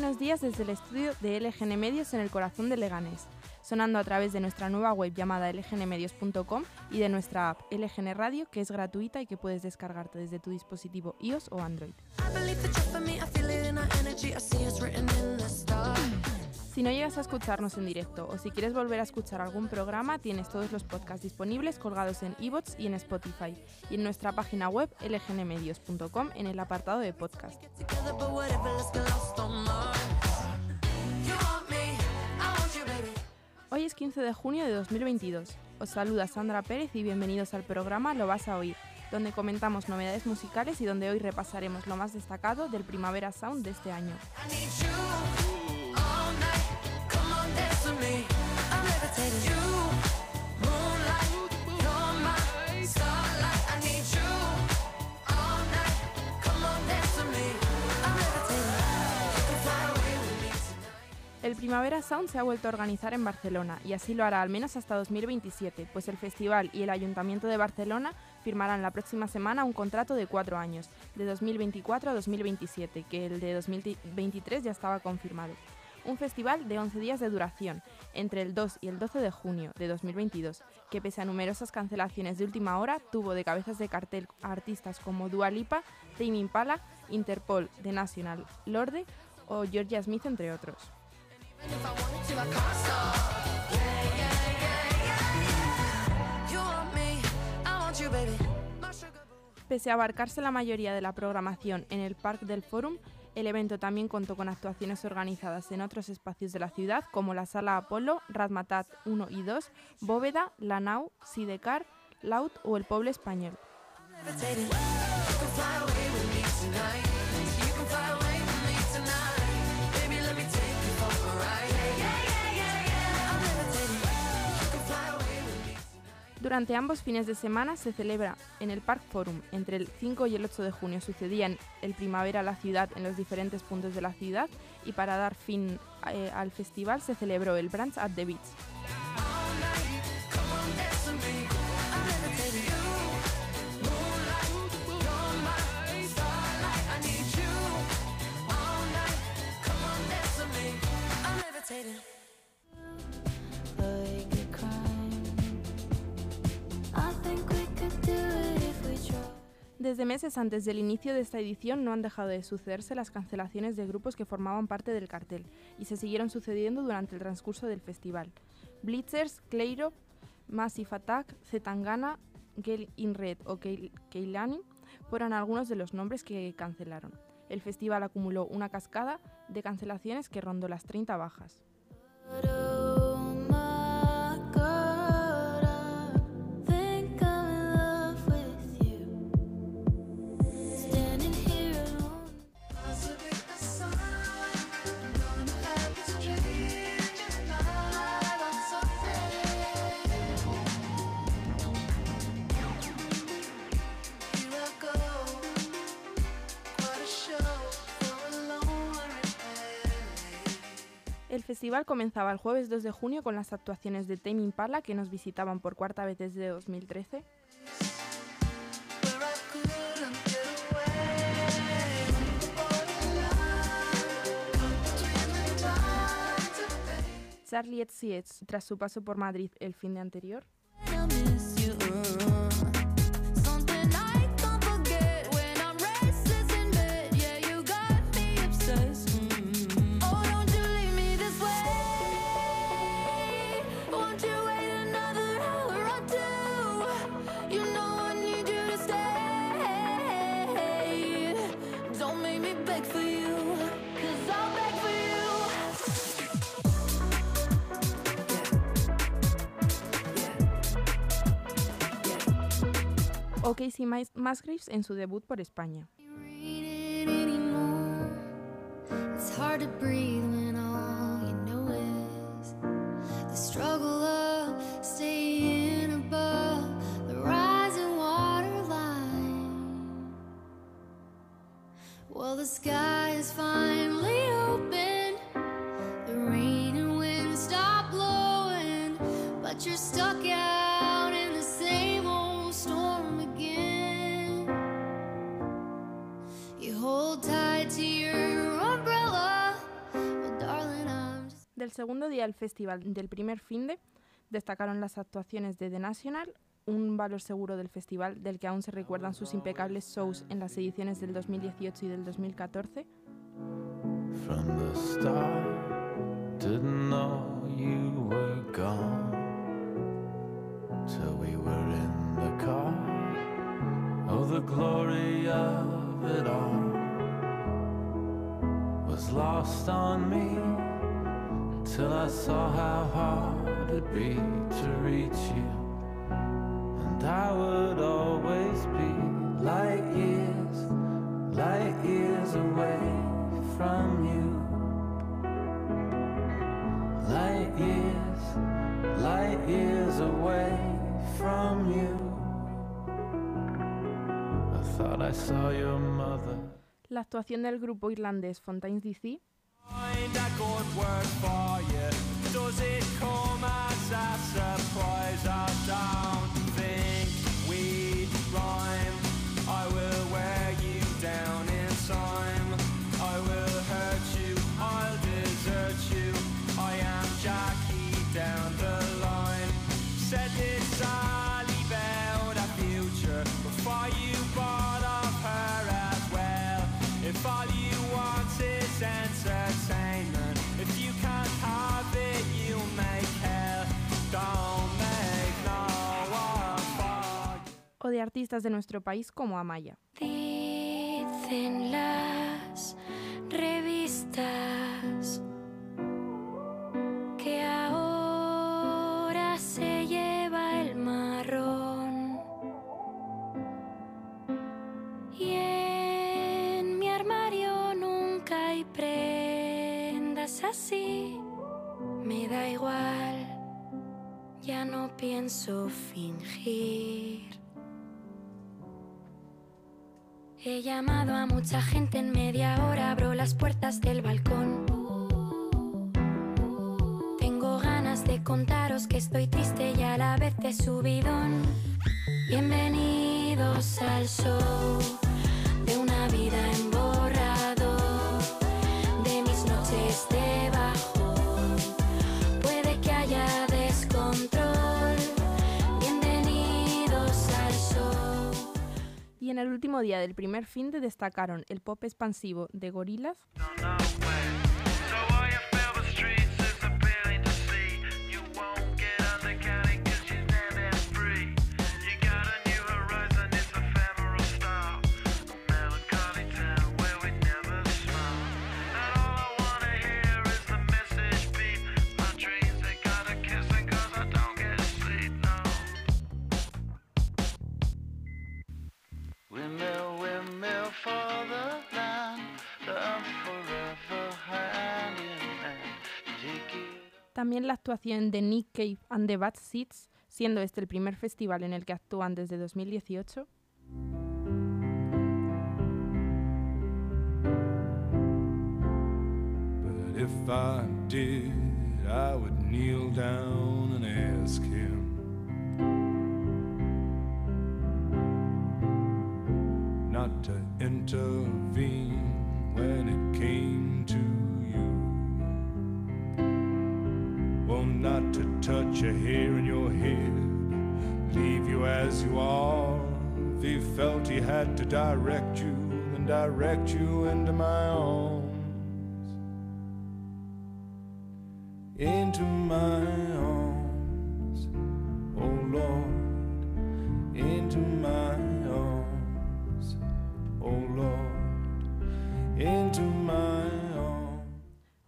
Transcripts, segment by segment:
Buenos días desde el estudio de LGN Medios en el corazón de Leganés, sonando a través de nuestra nueva web llamada lgnmedios.com y de nuestra app LGN Radio que es gratuita y que puedes descargarte desde tu dispositivo iOS o Android. Si no llegas a escucharnos en directo o si quieres volver a escuchar algún programa, tienes todos los podcasts disponibles colgados en iVoox y en Spotify y en nuestra página web lgnmedios.com en el apartado de podcast. Hoy es 15 de junio de 2022. Os saluda Sandra Pérez y bienvenidos al programa Lo vas a oír, donde comentamos novedades musicales y donde hoy repasaremos lo más destacado del Primavera Sound de este año. El Primavera Sound se ha vuelto a organizar en Barcelona y así lo hará al menos hasta 2027, pues el festival y el Ayuntamiento de Barcelona firmarán la próxima semana un contrato de cuatro años, de 2024 a 2027, que el de 2023 ya estaba confirmado. Un festival de 11 días de duración, entre el 2 y el 12 de junio de 2022, que pese a numerosas cancelaciones de última hora, tuvo de cabezas de cartel artistas como Dua Lipa, Tame Impala, Interpol, The National, Lorde o Georgia Smith, entre otros. Pese a abarcarse la mayoría de la programación en el Parc del Forum, el evento también contó con actuaciones organizadas en otros espacios de la ciudad como la Sala Apolo, Razmatat 1 y 2, Bóveda, La Nau, Sidecar, Laut o el Pueblo Español. Durante ambos fines de semana se celebra en el Parc Forum. Entre el 5 y el 8 de junio sucedían el Primavera la ciudad en los diferentes puntos de la ciudad y para dar fin eh, al festival se celebró el Brunch at the Beach. Desde meses antes del inicio de esta edición no han dejado de sucederse las cancelaciones de grupos que formaban parte del cartel y se siguieron sucediendo durante el transcurso del festival. Blitzers, Cleiro, Massive Attack, Zetangana, Girl in Red o Keil- Keilani fueron algunos de los nombres que cancelaron. El festival acumuló una cascada de cancelaciones que rondó las 30 bajas. Festival comenzaba el jueves 2 de junio con las actuaciones de Tame Impala que nos visitaban por cuarta vez desde 2013. Charlie XCX tras su paso por Madrid el fin de anterior. Of staying above the rising water line. Well, the sky is finally open. The rain and wind stop blowing, but you're stuck out Del segundo día del festival del primer finde destacaron las actuaciones de The National, un valor seguro del festival del que aún se recuerdan sus impecables shows en las ediciones del 2018 y del 2014, From the start, didn't know you were gone. Till we were in the car. Oh, the glory of it all was lost on me till I saw how hard it'd be to reach you. And I would always be light years, light years away from you. Light years, light years away from you. I thought I saw your mother. la actuación del grupo irlandés Fontaines DC find a good word for you. Does it come as a surprise? I don't o de artistas de nuestro país como Amaya. Dicen las revistas que ahora se lleva el marrón. Y en mi armario nunca hay prendas así. Me da igual, ya no pienso fingir. He llamado a mucha gente en media hora, abro las puertas del balcón. Tengo ganas de contaros que estoy triste y a la vez de subidón. Bienvenidos al show de una vida en borrador, Y en el último día del primer finde destacaron el pop expansivo de Gorillaz, Windmill, windmill for the land, love forever hand in hand. Take it también la actuación de Nick Cave and the Bad Seeds, siendo este el primer festival en el que actúan desde 2018, But if I did, I would kneel down and ask him. Intervene when it came to you. Well, not to touch a hair in your head, leave you as you are. If he felt he had to direct you, then direct you into my arms. into my arms, oh Lord,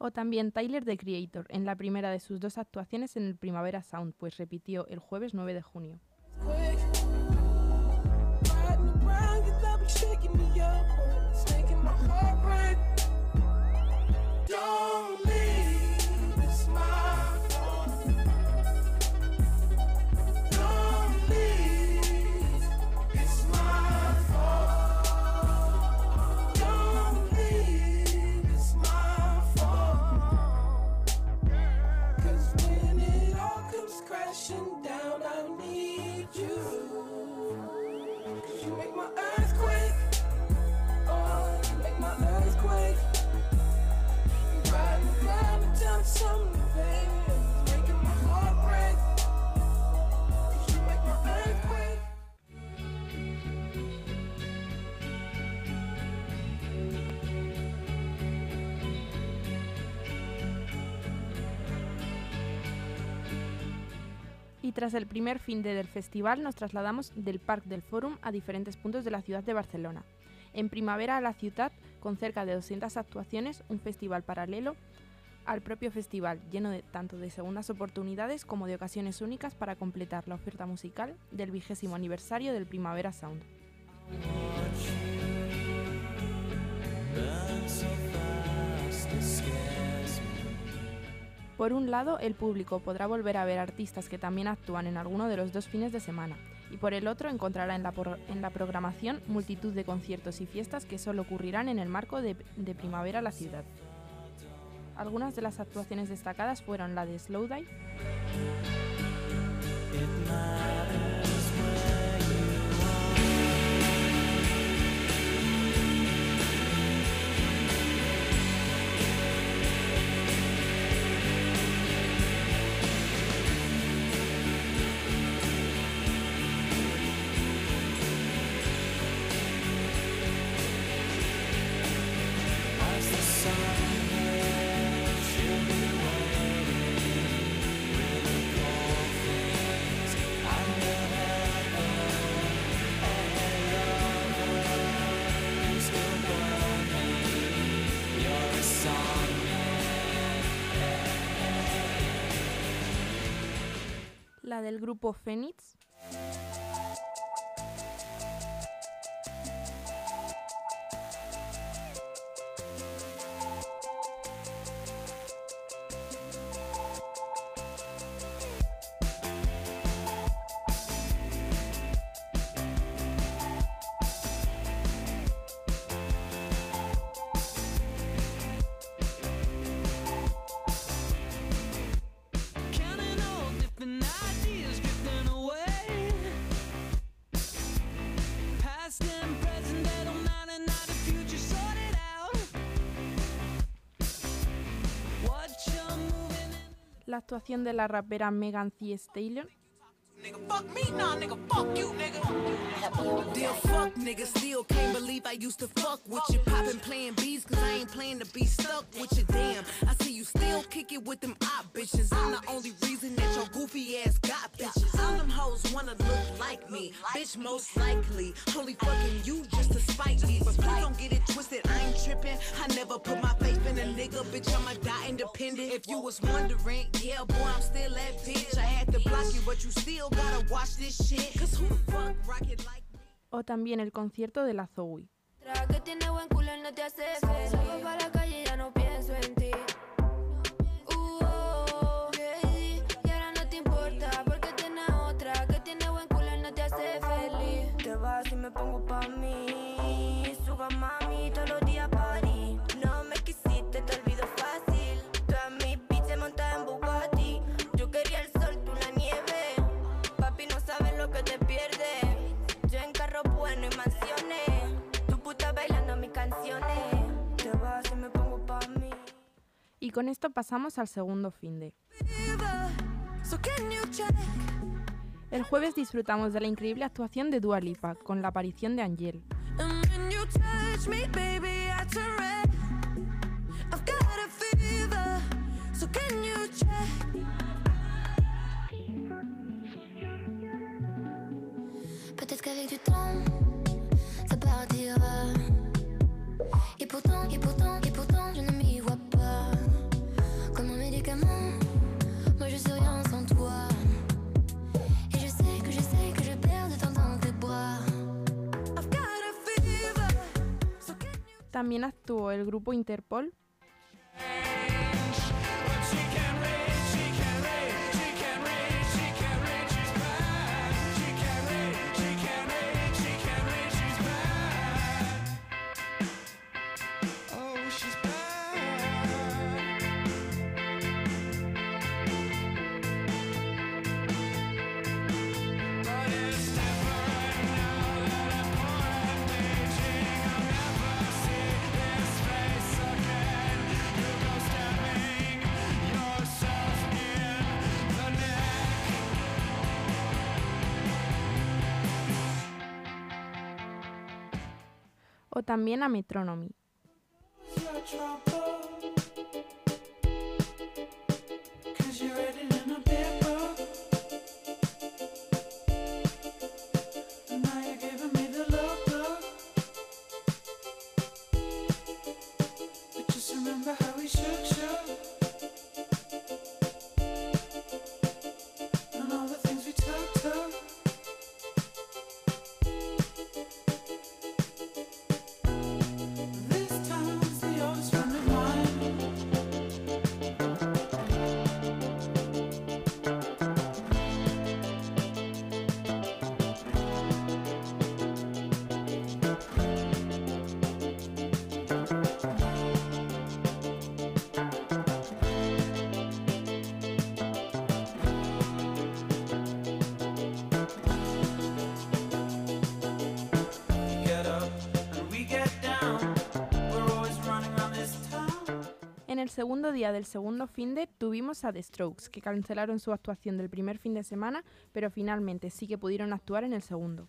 o también Tyler the Creator, en la primera de sus dos actuaciones en el Primavera Sound, pues repitió el jueves 9 de junio. Tras el primer fin de del festival nos trasladamos del Parc del Fórum a diferentes puntos de la ciudad de Barcelona. En primavera a la ciudad, con cerca de 200 actuaciones, un festival paralelo al propio festival, lleno de, tanto de segundas oportunidades como de ocasiones únicas para completar la oferta musical del vigésimo aniversario del Primavera Sound. Por un lado, el público podrá volver a ver artistas que también actúan en alguno de los dos fines de semana, y por el otro encontrará en la, programación multitud de conciertos y fiestas que solo ocurrirán en el marco de, de Primavera a la ciudad. Algunas de las actuaciones destacadas fueron la de Slowdive, grupo Phoenix, actuación de la rapera Megan Thee Stallion, Nigga, fuck me, nah, nigga, fuck you, nigga. Dear fuck, nigga, still can't believe I used to fuck with you. Poppin' playing bees, cause I ain't playing to be stuck with you. Damn, I see you still kick it with them op bitches. I'm the only reason that your goofy ass got bitches. All them hoes wanna look like me, bitch, most likely. Only fucking you just to spite me. But please don't get it twisted, I ain't tripping. I never put my faith in a nigga, bitch, I'ma die independent. If you was wondering, yeah, boy, I'm still that bitch. I had to block you, but you still o también el concierto de la Zoe. Tra que tiene buen culo y no te hace feliz. Salgo pa' la calle y ya no pienso en ti. Uh, oh, baby, y ahora no te importa porque tiene otra que tiene buen culo y no te hace feliz. Te vas y me pongo pa' mí. Suga mami todos los días party. Y con esto pasamos al segundo fin de. El jueves disfrutamos de la increíble actuación de Dua Lipa con la aparición de Angel. También actuó el grupo Interpol, también a Metronomy. Segundo día del segundo fin de tuvimos a The Strokes, que cancelaron su actuación del primer fin de semana, pero finalmente sí que pudieron actuar en el segundo.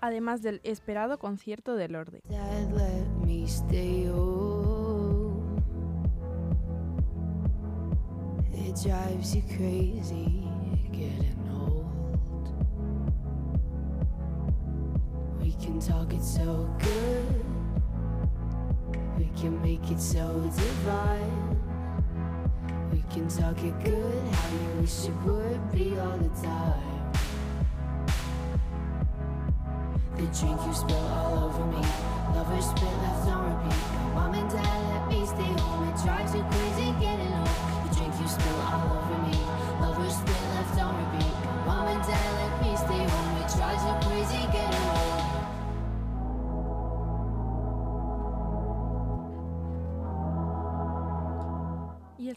Además del esperado concierto de Lorde. Drives you crazy. We can talk it so good. Can make it so divine. We can talk it good, how you wish it would be all the time. The drink you spill all over me. Lovers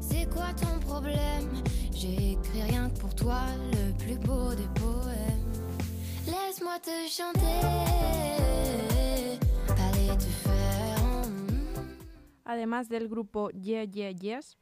C'est quoi ton problème? J'ai écrit rien que pour toi le plus beau des poèmes. Laisse-moi te chanter. Fallait te faire. además del grupo Yeah Yeah Yes,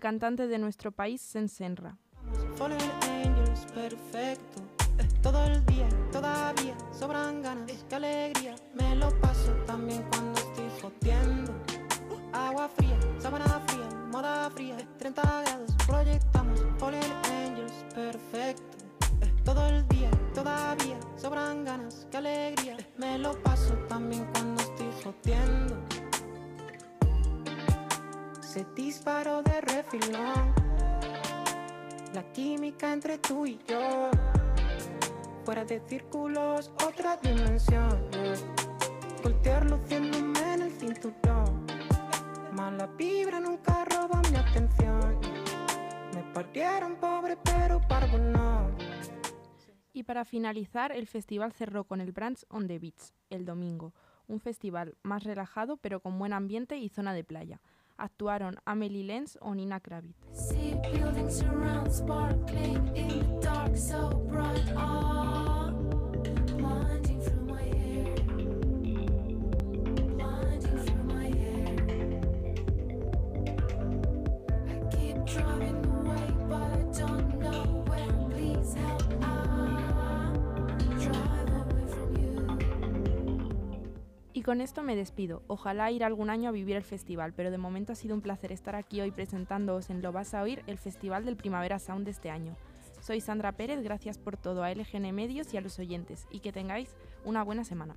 cantante de nuestro país, Sensenra. Perfecto. Todo el día, todavía sobran ganas, qué alegría. Me lo paso también cuando estoy jodiendo. Agua fría, sábana fría, moda fría, 30 grados, proyectamos. Fallen Angels, perfecto. Todo el día, todavía sobran ganas, qué alegría. Me lo paso también cuando estoy jodiendo. Se disparó de refilón. La química entre tú y yo. Fuera de círculos, otra dimensión. Voltear luciéndome en el cinturón. Mala vibra nunca roba mi atención. Me parieron pobre, pero parvo no. Y para finalizar, el festival cerró con el Branch on the Beach, el domingo, un festival más relajado pero con buen ambiente y zona de playa. Actuaron Amelie Lenz o Nina Kravitz. Y con esto me despido. Ojalá ir algún año a vivir el festival, pero de momento ha sido un placer estar aquí hoy presentándoos en Lo Vas a Oír el Festival del Primavera Sound de este año. Soy Sandra Pérez, gracias por todo a LGN Medios y a los oyentes, y que tengáis una buena semana.